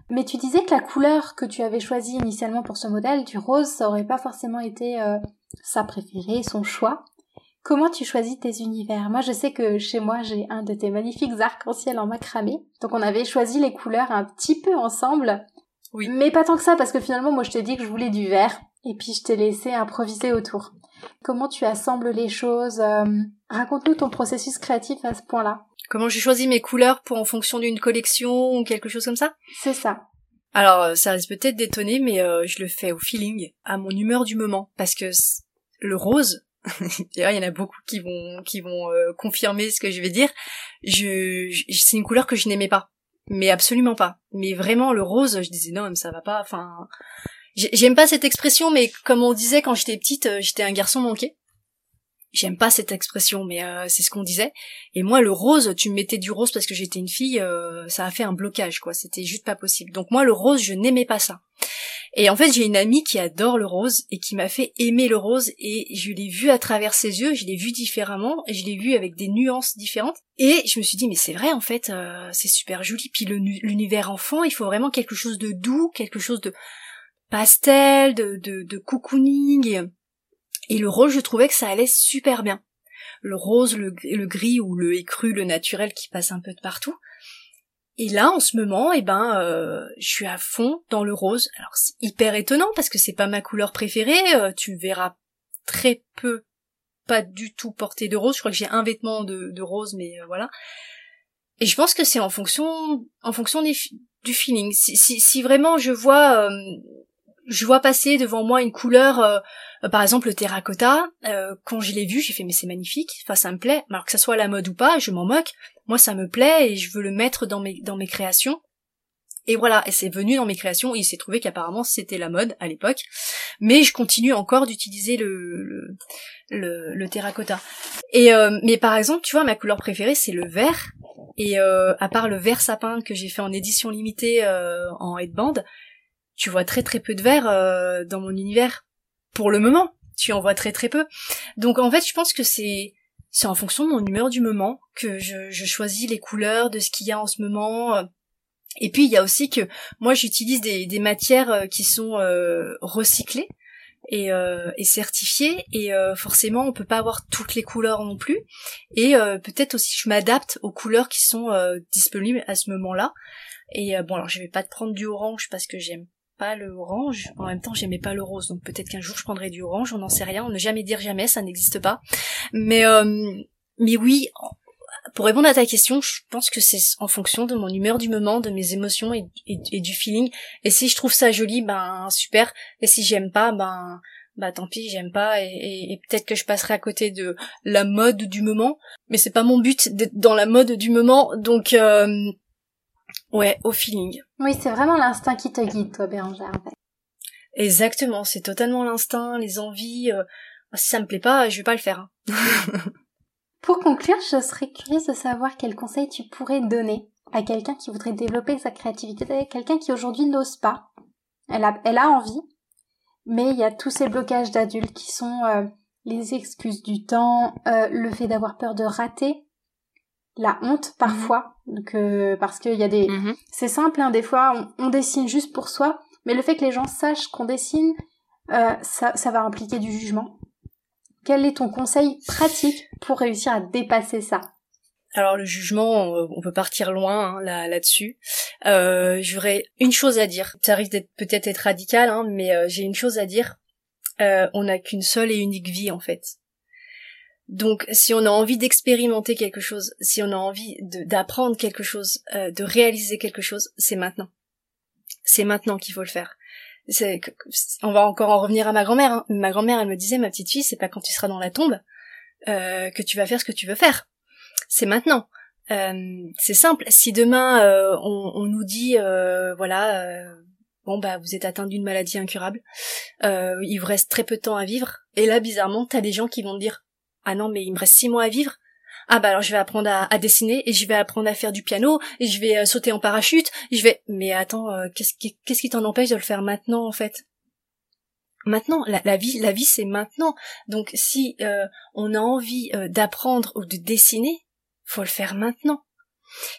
Mais tu disais que la couleur que tu avais choisie initialement pour ce modèle, du rose, ça aurait pas forcément été euh, sa préférée, son choix. Comment tu choisis tes univers? Moi, je sais que chez moi, j'ai un de tes magnifiques arcs-en-ciel en macramé. Donc, on avait choisi les couleurs un petit peu ensemble. Oui. Mais pas tant que ça, parce que finalement, moi, je t'ai dit que je voulais du vert. Et puis, je t'ai laissé improviser autour. Comment tu assembles les choses euh, Raconte-nous ton processus créatif à ce point-là. Comment j'ai choisi mes couleurs pour en fonction d'une collection ou quelque chose comme ça? C'est ça. Alors, euh, ça risque peut-être d'étonner, mais euh, je le fais au feeling, à mon humeur du moment, parce que le rose, il y en a beaucoup qui vont qui vont confirmer ce que je vais dire. Je, je c'est une couleur que je n'aimais pas, mais absolument pas. Mais vraiment le rose, je disais non, ça va pas. Enfin, j'aime pas cette expression, mais comme on disait quand j'étais petite, j'étais un garçon manqué. J'aime pas cette expression, mais euh, c'est ce qu'on disait. Et moi, le rose, tu me mettais du rose parce que j'étais une fille, euh, ça a fait un blocage, quoi. C'était juste pas possible. Donc moi, le rose, je n'aimais pas ça. Et en fait, j'ai une amie qui adore le rose et qui m'a fait aimer le rose et je l'ai vu à travers ses yeux, je l'ai vu différemment et je l'ai vu avec des nuances différentes. Et je me suis dit, mais c'est vrai, en fait, euh, c'est super joli. Puis l'univers enfant, il faut vraiment quelque chose de doux, quelque chose de pastel, de, de, de cocooning. Et le rose, je trouvais que ça allait super bien. Le rose, le, gris ou le écru, le naturel qui passe un peu de partout. Et là, en ce moment, eh ben, euh, je suis à fond dans le rose. Alors c'est hyper étonnant parce que c'est pas ma couleur préférée. Euh, tu verras très peu, pas du tout porter de rose. Je crois que j'ai un vêtement de, rose, mais euh, voilà. Et je pense que c'est en fonction, en fonction du feeling. Si, si, si, vraiment je vois, je vois passer devant moi une couleur euh, par exemple, le terracotta, euh, quand je l'ai vu, j'ai fait mais c'est magnifique, enfin ça me plaît, alors que ça soit la mode ou pas, je m'en moque, moi ça me plaît et je veux le mettre dans mes dans mes créations. Et voilà, et c'est venu dans mes créations, il s'est trouvé qu'apparemment c'était la mode à l'époque, mais je continue encore d'utiliser le, le, le, terracotta. Et euh, mais par exemple, tu vois, ma couleur préférée c'est le vert, et à part le vert sapin que j'ai fait en édition limitée en headband, tu vois très très peu de vert dans mon univers pour le moment. Tu en vois très très peu. Donc en fait, je pense que c'est c'est en fonction de mon humeur du moment que je, je choisis les couleurs de ce qu'il y a en ce moment. Et puis il y a aussi que moi j'utilise des, des matières euh, qui sont euh, recyclées et, euh, et certifiées et forcément on peut pas avoir toutes les couleurs non plus. Et peut-être aussi je m'adapte aux couleurs qui sont disponibles à ce moment-là. Et bon alors je vais pas te prendre du orange parce que j'aime pas le orange. En même temps, j'aimais pas le rose, donc peut-être qu'un jour je prendrai du orange. On n'en sait rien. On ne jamais dire jamais, ça n'existe pas. Mais euh, mais oui, pour répondre à ta question, je pense que c'est en fonction de mon humeur du moment, de mes émotions et, du feeling. Et si je trouve ça joli, ben super. Et si j'aime pas, ben bah tant pis, j'aime pas. Et, peut-être que je passerai à côté de la mode du moment. Mais c'est pas mon but d'être dans la mode du moment, donc. Euh, Ouais, au feeling. Oui, c'est vraiment l'instinct qui te guide, toi, Bérangère. Exactement, c'est totalement l'instinct, les envies. Euh, si ça me plaît pas, je vais pas le faire. Hein. Pour conclure, je serais curieuse de savoir quel conseil tu pourrais donner à quelqu'un qui voudrait développer sa créativité, quelqu'un qui aujourd'hui n'ose pas. Elle a, elle a envie, mais il y a tous ces blocages d'adultes qui sont euh, les excuses du temps, euh, le fait d'avoir peur de rater, la honte parfois que parce qu'il y a des mhm. c'est simple hein, des fois on, dessine juste pour soi mais le fait que les gens sachent qu'on dessine euh, ça, ça va impliquer du jugement quel est ton conseil pratique pour réussir à dépasser ça? Alors le jugement, on peut partir loin hein, là là-dessus. Euh, J'aurais une chose à dire. Ça risque d'être peut-être être radical, hein, mais euh, j'ai une chose à dire. Euh, on n'a qu'une seule et unique vie en fait. Donc si on a envie d'expérimenter quelque chose, si on a envie d'apprendre quelque chose, euh, de réaliser quelque chose, c'est maintenant. C'est maintenant qu'il faut le faire. on va encore en revenir à ma grand-mère. Hein. Ma grand-mère, elle me disait, ma petite fille, c'est pas quand tu seras dans la tombe euh, que tu vas faire ce que tu veux faire. C'est maintenant. Euh, c'est simple. Si demain on, on, nous dit, voilà, bon bah vous êtes atteint d'une maladie incurable, euh, il vous reste très peu de temps à vivre, et là bizarrement t'as des gens qui vont te dire ah non mais il me reste six mois à vivre, ah bah alors je vais apprendre à, dessiner et je vais apprendre à faire du piano et je vais euh, sauter en parachute, je vais mais attends euh, qu'est-ce qui qu'est-ce qui t'en empêche de le faire maintenant en fait? Maintenant, la, vie, la vie c'est maintenant. Donc si on a envie d'apprendre ou de dessiner, faut le faire maintenant.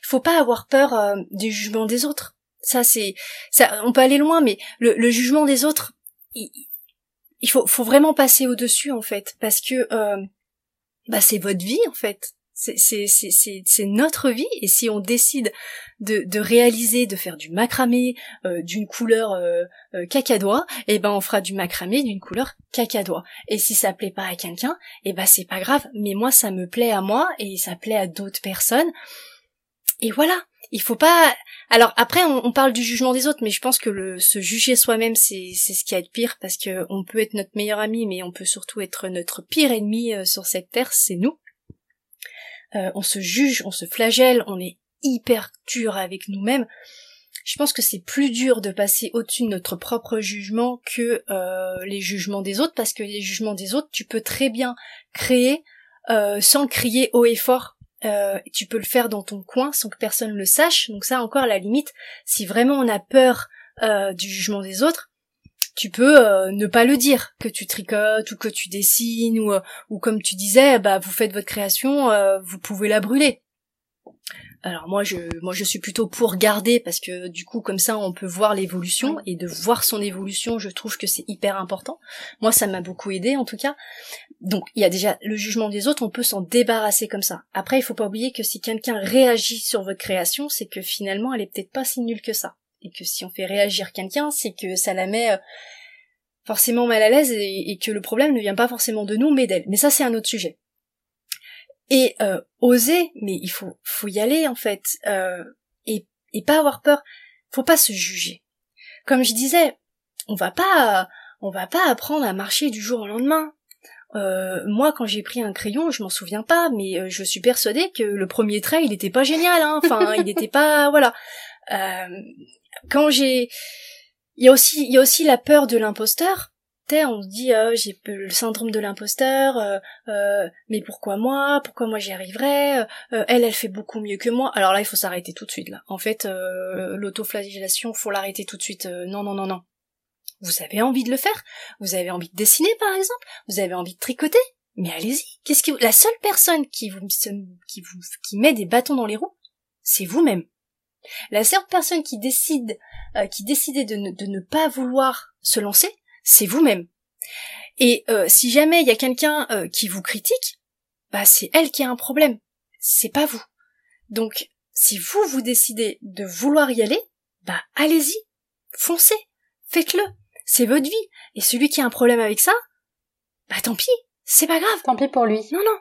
Il faut pas avoir peur du jugement des autres. Ça c'est ça on peut aller loin mais le, jugement des autres il, faut faut vraiment passer au dessus en fait. Parce que euh, bah c'est votre vie en fait. C'est notre vie. Et si on décide de de réaliser de faire du macramé euh, d'une couleur euh, euh, cacadois eh ben on fera du macramé d'une couleur cacadois. Et si ça plaît pas à quelqu'un eh ben c'est pas grave. Mais moi ça me plaît à moi et ça plaît à d'autres personnes. Et voilà il faut pas alors après on, parle du jugement des autres mais je pense que se juger soi-même c'est c'est ce qui a de pire parce que on peut être notre meilleur ami mais on peut surtout être notre pire ennemi euh, sur cette terre c'est nous. Euh, on se juge on se flagelle on est hyper dur avec nous-mêmes. Je pense que c'est plus dur de passer au-dessus de notre propre jugement que euh, les jugements des autres parce que les jugements des autres tu peux très bien créer sans crier haut et fort euh, tu peux le faire dans ton coin sans que personne le sache. Donc ça encore la limite, si vraiment on a peur euh, du jugement des autres, tu peux euh, ne pas le dire que tu tricotes ou que tu dessines ou, ou comme tu disais, bah vous faites votre création, vous pouvez la brûler. Alors moi je moi je suis plutôt pour garder parce que du coup comme ça on peut voir l'évolution et de voir son évolution je trouve que c'est hyper important. Moi ça m'a beaucoup aidé en tout cas. Donc il y a déjà le jugement des autres, on peut s'en débarrasser comme ça. Après il faut pas oublier que si quelqu'un réagit sur votre création, c'est que finalement elle est peut-être pas si nulle que ça. Et que si on fait réagir quelqu'un, c'est que ça la met euh, forcément mal à l'aise et, et que le problème ne vient pas forcément de nous mais d'elle. Mais ça c'est un autre sujet et euh, oser mais il faut faut y aller en fait euh, et et pas avoir peur. Faut pas se juger. Comme je disais on va pas on va pas apprendre à marcher du jour au lendemain. Euh, moi quand j'ai pris un crayon je m'en souviens pas mais euh, je suis persuadée que le premier trait il était pas génial hein. enfin il était pas voilà. Euh, quand j'ai il y a aussi il y a aussi la peur de l'imposteur on se dit oh, j'ai le syndrome de l'imposteur, euh, euh, mais pourquoi moi? Pourquoi moi j'y arriverai Elle, elle fait beaucoup mieux que moi. Alors là, il faut s'arrêter tout de suite. Là, en fait, l'autoflagellation, faut l'arrêter tout de suite. non, non, non, non. Vous avez envie de le faire? Vous avez envie de dessiner, par exemple? Vous avez envie de tricoter? Mais allez-y. Qu'est-ce que la seule personne qui vous qui vous qui met des bâtons dans les roues, c'est vous-même. La seule personne qui décide, qui décidait de de ne pas vouloir se lancer, c'est vous-même. Et euh, si jamais il y a quelqu'un euh, qui vous critique, bah c'est elle qui a un problème, c'est pas vous. Donc si vous vous décidez de vouloir y aller, bah allez-y, foncez, faites-le, c'est votre vie. Et celui qui a un problème avec ça, bah tant pis, c'est pas grave. Tant pis pour lui. Non non.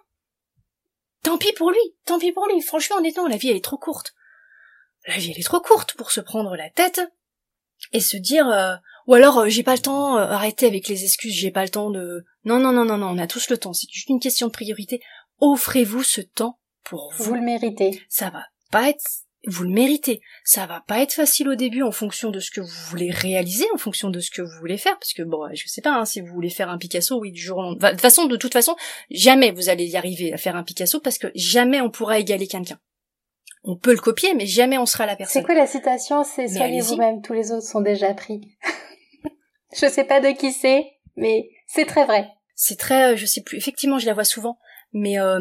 Tant pis pour lui, tant pis pour lui. Franchement, honnêtement, la vie elle est trop courte. La vie elle est trop courte pour se prendre la tête et se dire euh, ou alors euh, j'ai pas le temps, euh, arrêtez avec les excuses, j'ai pas le temps de Non non non non non, on a tous le temps, c'est juste une question de priorité. Offrez-vous ce temps pour vous. Vous le méritez. Ça va pas être vous le méritez. Ça va pas être facile au début en fonction de ce que vous voulez réaliser, en fonction de ce que vous voulez faire, parce que bon, je sais pas, hein, si vous voulez faire un Picasso, oui, du jour au lendemain. De toute façon, de toute façon, jamais vous allez y arriver à faire un Picasso, parce que jamais on pourra égaler quelqu'un on peut le copier, mais jamais on sera la personne. C'est quoi la citation? C'est soyez vous-même, tous les autres sont déjà pris. je sais pas de qui c'est, mais c'est très vrai. C'est très, euh, je sais plus. Effectivement, je la vois souvent, mais euh,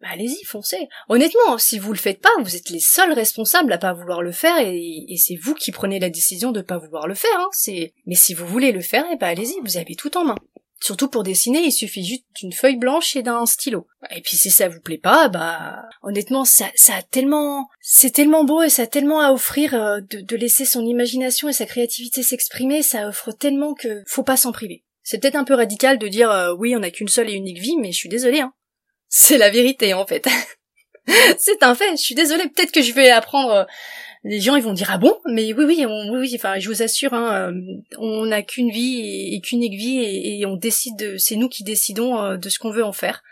bah, allez-y, foncez. Honnêtement, si vous le faites pas, vous êtes les seuls responsables à pas vouloir le faire, et, c'est vous qui prenez la décision de pas vouloir le faire. Hein. C'est, mais si vous voulez le faire, et eh bah allez-y, vous avez tout en main. Surtout pour dessiner, il suffit juste d'une feuille blanche et d'un stylo. Et puis si ça vous plaît pas, bah honnêtement, ça, ça a tellement, c'est tellement beau et ça a tellement à offrir euh, de, laisser son imagination et sa créativité s'exprimer, ça offre tellement que faut pas s'en priver. C'est peut-être un peu radical de dire euh, oui, on n'a qu'une seule et unique vie, mais je suis désolée. Hein. C'est la vérité en fait. c'est un fait. Je suis désolée. Peut-être que je vais apprendre euh, les gens ils vont dire ah bon? Mais oui oui oui oui enfin je vous assure hein, euh, on n'a qu'une vie et, qu'une vie et, on décide c'est nous qui décidons euh, de ce qu'on veut en faire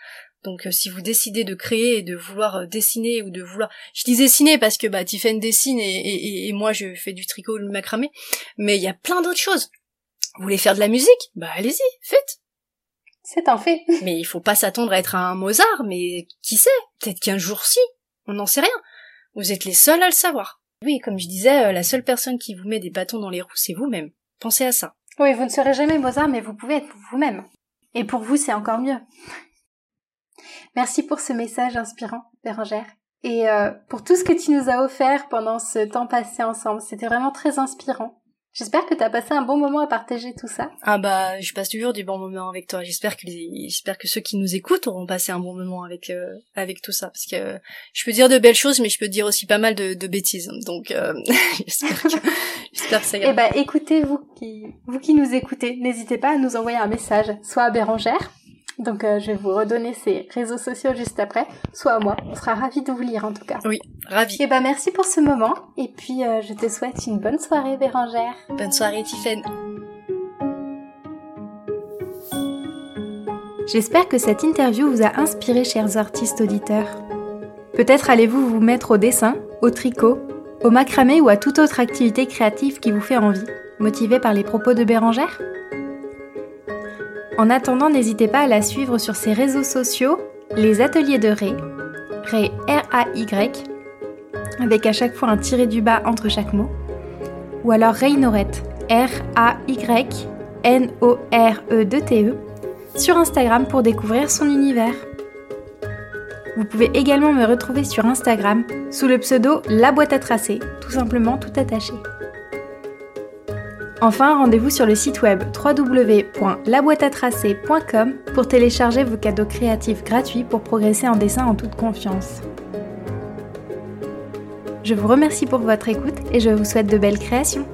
Donc euh, si vous décidez de créer et de vouloir dessiner ou de vouloir, je dis dessiner parce que bah Tiffen dessine et, et, et, moi je fais du tricot ou du macramé, mais il y a plein d'autres choses. Vous voulez faire de la musique? Bah allez-y, faites. C'est un fait. mais il faut pas s'attendre à être un Mozart, mais qui sait? Peut-être qu'un jour si, on n'en sait rien. Vous êtes les seuls à le savoir. Oui, comme je disais, euh, la seule personne qui vous met des bâtons dans les roues, c'est vous-même. Pensez à ça. Oui, vous ne serez jamais Mozart, mais vous pouvez être vous-même. Et pour vous, c'est encore mieux. Merci pour ce message inspirant, Bérangère. Et euh, pour tout ce que tu nous as offert pendant ce temps passé ensemble. C'était vraiment très inspirant. J'espère que tu as passé un bon moment à partager tout ça. Ah bah, je passe toujours du bon moment avec toi. J'espère que j'espère que ceux qui nous écoutent auront passé un bon moment avec euh, avec tout ça parce que je peux dire de belles choses mais je peux dire aussi pas mal de, de bêtises. Donc euh, j'espère que j'espère que ça ira. Eh bah écoutez vous qui vous qui nous écoutez, n'hésitez pas à nous envoyer un message soit à Bérangère donc euh, je vais vous redonner ces réseaux sociaux juste après, soit à moi. On sera ravis de vous lire en tout cas. Oui, ravis. Et eh ben merci pour ce moment et puis euh, je te souhaite une bonne soirée Bérangère. Bonne soirée Tiffen. J'espère que cette interview vous a inspiré chers artistes auditeurs. Peut-être allez-vous vous mettre au dessin, au tricot, au macramé ou à toute autre activité créative qui vous fait envie, motivé par les propos de Bérangère? En attendant, n'hésitez pas à la suivre sur ses réseaux sociaux, les ateliers de Ray, Ray R-A-Y, avec à chaque fois un tiré du bas entre chaque mot, ou alors Ray Norette, R-A-Y-N-O-R-E-2-T-E, e, sur Instagram pour découvrir son univers. Vous pouvez également me retrouver sur Instagram sous le pseudo La boîte à tracer, tout simplement tout attaché. Enfin, rendez-vous sur le site web www.laboîteatracer.com pour télécharger vos cadeaux créatifs gratuits pour progresser en dessin en toute confiance. Je vous remercie pour votre écoute et je vous souhaite de belles créations.